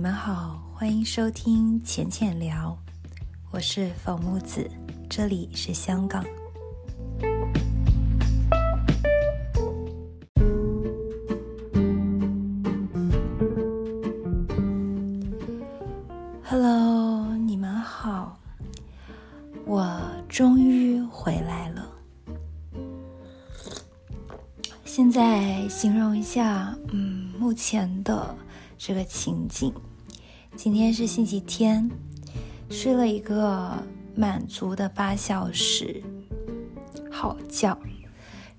你们好，欢迎收听浅浅聊，我是冯木子，这里是香港。Hello，你们好，我终于回来了。现在形容一下，嗯，目前的。这个情景，今天是星期天，睡了一个满足的八小时好觉，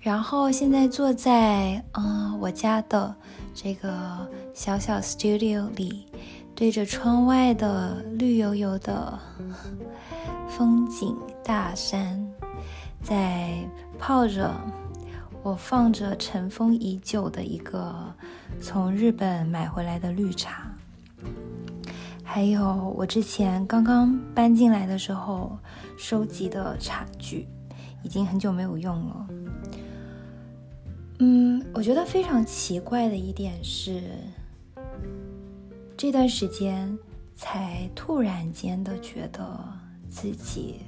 然后现在坐在嗯我家的这个小小 studio 里，对着窗外的绿油油的风景大山，在泡着我放着尘封已久的一个。从日本买回来的绿茶，还有我之前刚刚搬进来的时候收集的茶具，已经很久没有用了。嗯，我觉得非常奇怪的一点是，这段时间才突然间的觉得自己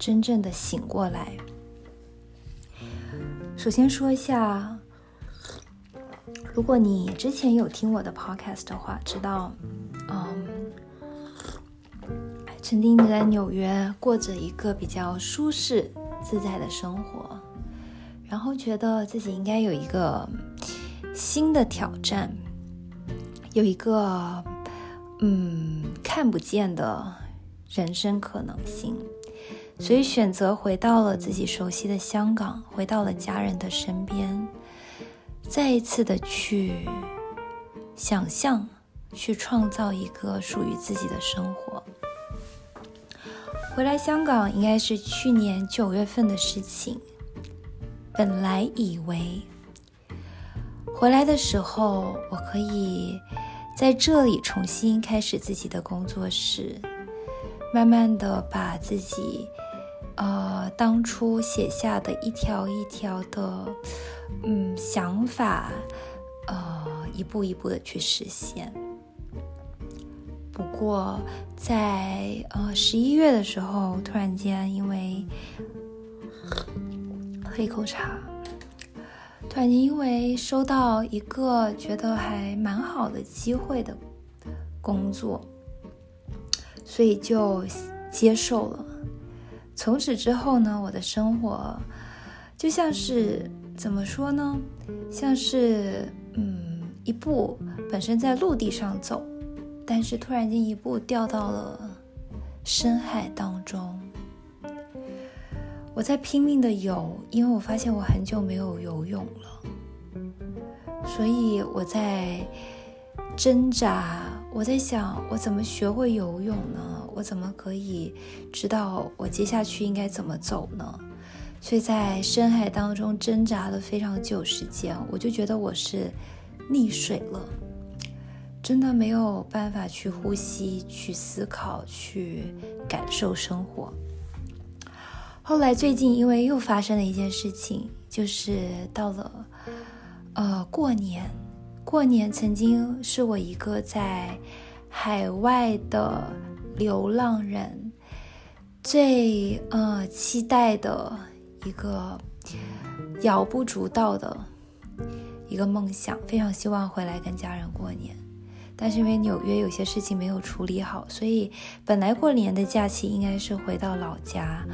真正的醒过来。首先说一下。如果你之前有听我的 podcast 的话，知道，曾经在纽约过着一个比较舒适自在的生活，然后觉得自己应该有一个新的挑战，有一个嗯看不见的人生可能性，所以选择回到了自己熟悉的香港，回到了家人的身边。再一次的去想象，去创造一个属于自己的生活。回来香港应该是去年九月份的事情。本来以为回来的时候，我可以在这里重新开始自己的工作室，慢慢的把自己呃当初写下的一条一条的。嗯，想法，呃，一步一步的去实现。过，在呃十一月的时候，突然间因为喝一口茶，突然间因为收到一个觉得还蛮好的机会的工作，所以就接受了。从此之后呢，我的生活就像是。怎么说呢？像是嗯，一步本身在陆地上走，但是突然间一步掉到了深海当中。我在拼命的游，因为我发现我很久没有游泳了，所以我在挣扎。我在想，我怎么学会游泳呢？我怎么可以知道我接下去应该怎么走呢？所以在深海当中挣扎了非常久时间，我就觉得我是溺水了，真的没有办法去呼吸、去思考、去感受生活。后来最近因为又发生了一件事情，就是到了呃过年，过年曾经是我一个在海外的流浪人最呃期待的。一个遥不足道的一个梦想，非常希望回来跟家人过年，但是因为纽约有些事情没有处理好，所以本来过年的假期应该是回到老家，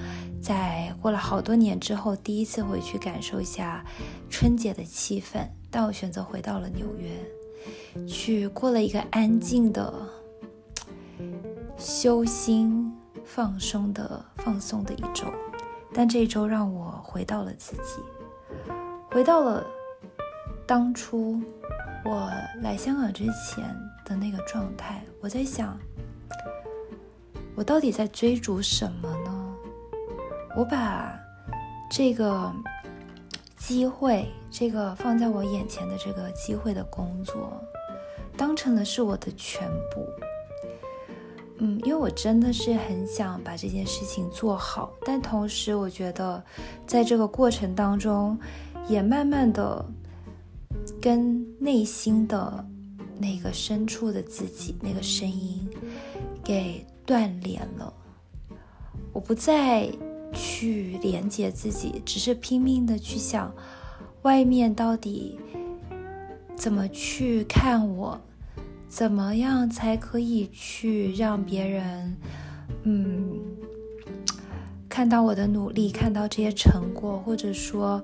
在过了好多年之后第一次回去感受一下春节的气氛，但我选择回到了纽约，去过了一个安静的修心、放松的放松的一周。但这一周让我回到了自己，回到了当初我来香港之前的那个状态。我在想，我到底在追逐什么呢？我把这个机会，这个放在我眼前的这个机会的工作，当成了是我的全部。嗯，因为我真的是很想把这件事情做好，但同时我觉得，在这个过程当中，也慢慢的跟内心的那个深处的自己，那个声音给断联了。我不再去连接自己，只是拼命的去想外面到底怎么去看我，怎么样才可以去让别人，嗯，看到我的努力，看到这些成果，或者说，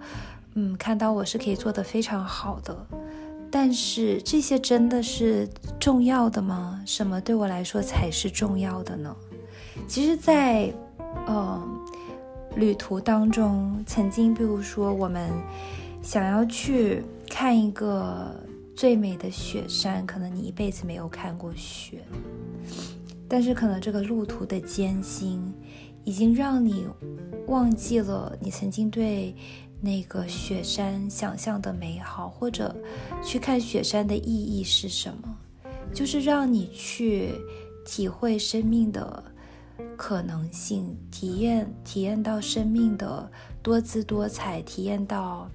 嗯，看到我是可以做得非常好的。但是这些真的是重要的吗？什么对我来说才是重要的呢？其实，在呃旅途当中，曾经比如说我们想要去看一个最美的雪山，可能你一辈子没有看过雪，但是可能这个路途的艰辛，已经让你忘记了你曾经对。那个雪山想象的美好，或者去看雪山的意义是什么？就是让你去体会生命的可能性，体验体验到生命的多姿多彩，体验到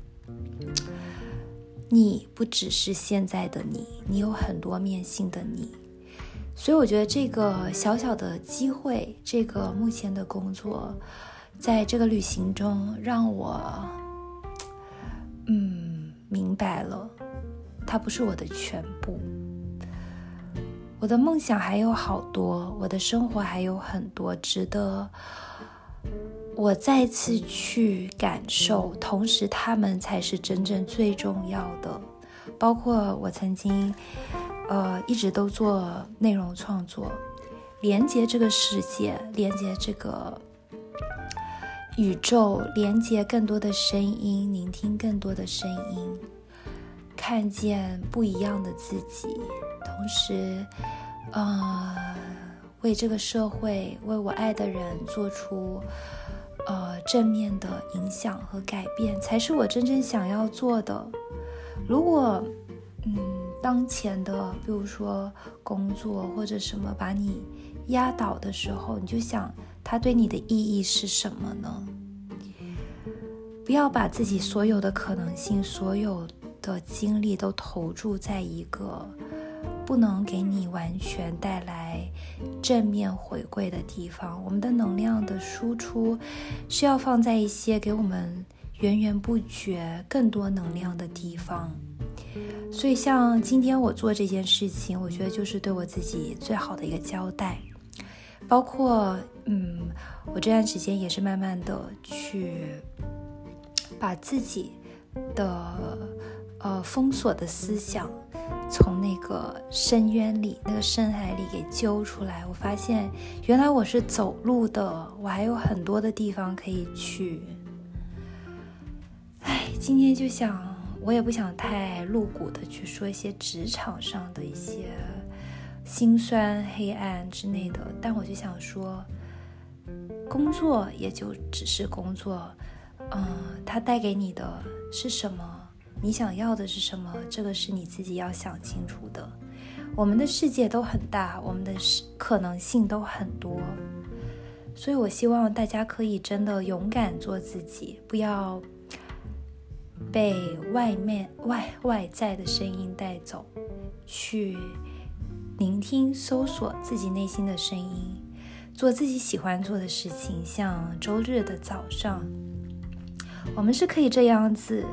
你不只是现在的你，你有很多面性的你。所以我觉得这个小小的机会，这个目前的工作，在这个旅行中让我。嗯，明白了，它不是我的全部。我的梦想还有好多，我的生活还有很多值得我再次去感受。同时，他们才是真正最重要的。包括我曾经，呃，一直都做内容创作，连接这个世界，连接这个。宇宙连接更多的声音，聆听更多的声音，看见不一样的自己，同时，呃，为这个社会，为我爱的人做出呃正面的影响和改变，才是我真正想要做的。如果，嗯，当前的，比如说工作或者什么把你压倒的时候，你就想。它对你的意义是什么呢？不要把自己所有的可能性、所有的精力都投注在一个不能给你完全带来正面回馈的地方。我们的能量的输出是要放在一些给我们源源不绝、更多能量的地方。所以，像今天我做这件事情，我觉得就是对我自己最好的一个交代。包括，嗯，我这段时间也是慢慢的去把自己的呃封锁的思想从那个深渊里、那个深海里给揪出来。我发现原来我是走路的，我还有很多的地方可以去。哎，今天就想，我也不想太露骨的去说一些职场上的一些。心酸、黑暗之类的，但我就想说，工作也就只是工作，嗯，它带给你的是什么？你想要的是什么？这个是你自己要想清楚的。我们的世界都很大，我们的可能性都很多，所以我希望大家可以真的勇敢做自己，不要被外面外外在的声音带走，去。聆听、搜索自己内心的声音，做自己喜欢做的事情。像周日的早上，我们是可以这样子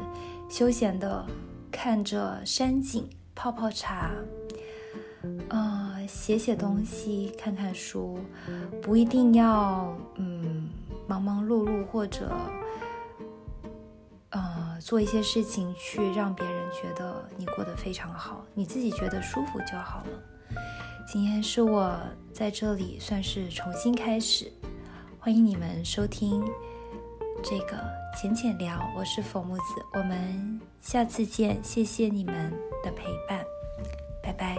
休闲的，看着山景，泡泡茶，呃，写写东西，看看书，不一定要嗯忙忙碌碌或者。呃，做一些事情去让别人觉得你过得非常好，你自己觉得舒服就好了。今天是我在这里算是重新开始，欢迎你们收听这个浅浅聊，我是佛木子，我们下次见，谢谢你们的陪伴，拜拜。